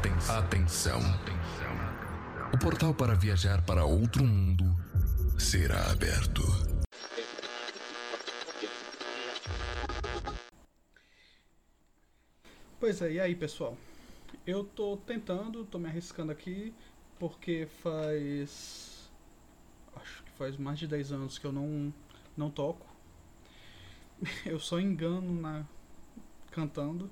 Atenção. Atenção. O portal para viajar para outro mundo será aberto. Pois é, e aí pessoal? Eu tô tentando, tô me arriscando aqui, porque faz. Acho que faz mais de 10 anos que eu não, não toco. Eu só engano na cantando,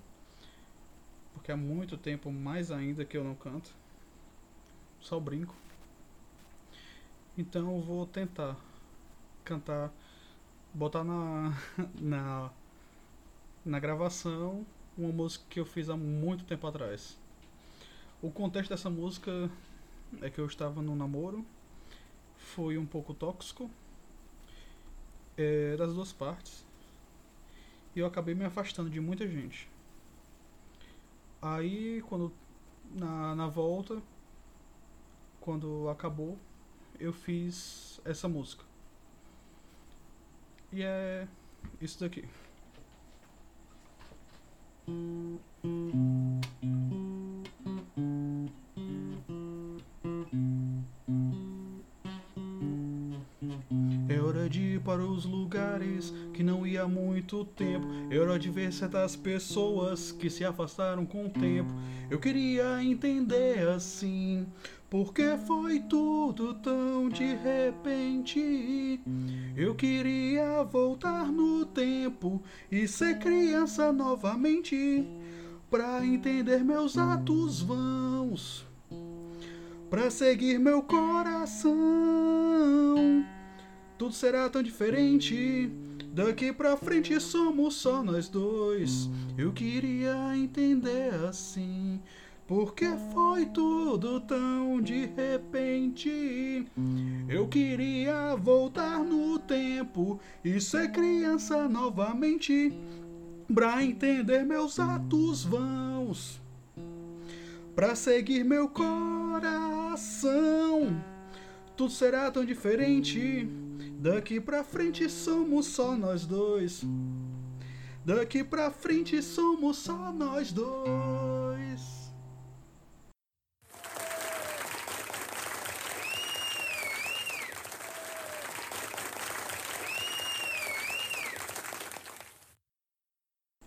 porque há muito tempo mais ainda que eu não canto. Só brinco. Então eu vou tentar cantar, botar na, na, na gravação uma música que eu fiz há muito tempo atrás. O contexto dessa música é que eu estava no namoro, foi um pouco tóxico, é, das duas partes, e eu acabei me afastando de muita gente. Aí, quando na, na volta, quando acabou, eu fiz essa música. E é isso daqui. De ir para os lugares que não ia há muito tempo. É hora de ver certas pessoas que se afastaram com o tempo. Eu queria entender assim. Porque foi tudo tão de repente. Eu queria voltar no tempo e ser criança novamente. Pra entender meus atos vãos. Pra seguir meu coração. Tudo será tão diferente. Daqui pra frente somos só nós dois. Eu queria entender assim. Porque foi tudo tão de repente. Eu queria voltar no tempo e ser criança novamente. Pra entender meus atos vãos. Pra seguir meu coração. Tudo será tão diferente. Daqui pra frente somos só nós dois. Daqui pra frente somos só nós dois.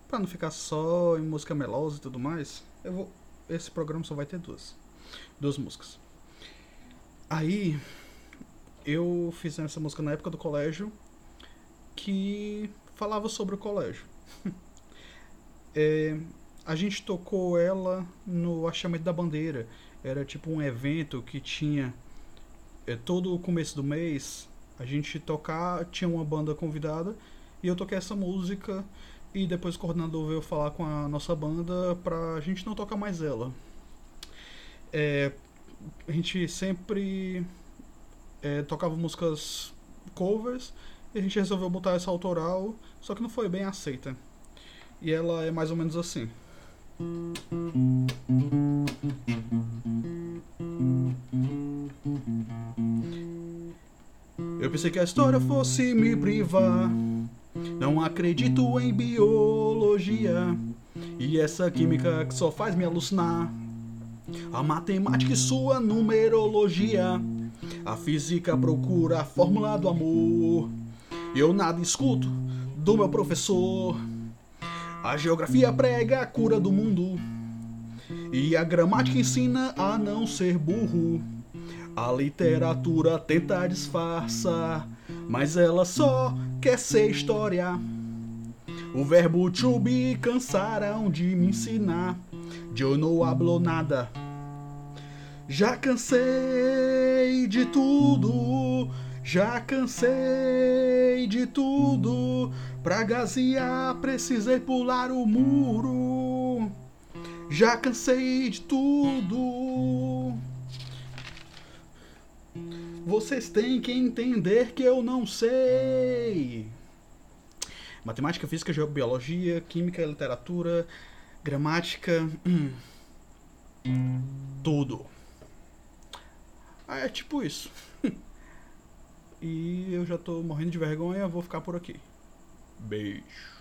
Pra não ficar só em música melosa e tudo mais, eu vou. Esse programa só vai ter duas. Duas músicas. Aí eu fiz essa música na época do colégio que falava sobre o colégio. é, a gente tocou ela no achamento da bandeira. Era tipo um evento que tinha é, todo o começo do mês a gente tocar, tinha uma banda convidada e eu toquei essa música e depois o coordenador veio falar com a nossa banda pra gente não tocar mais ela. É, a gente sempre é, tocava músicas covers e a gente resolveu botar essa autoral, só que não foi bem aceita. E ela é mais ou menos assim. Eu pensei que a história fosse me privar não acredito em biologia e essa química que só faz me alucinar. A matemática e sua numerologia. A física procura a fórmula do amor. Eu nada escuto do meu professor. A geografia prega a cura do mundo. E a gramática ensina a não ser burro. A literatura tenta disfarçar, mas ela só quer ser história. O verbo to be cansaram de me ensinar. Eu não hablo nada. Já cansei de tudo, já cansei de tudo. Pra gasear precisei pular o muro. Já cansei de tudo. Vocês têm que entender que eu não sei. Matemática, física, geobiologia, química, literatura, gramática. Hum, tudo. Ah, é tipo isso. e eu já tô morrendo de vergonha, vou ficar por aqui. Beijo.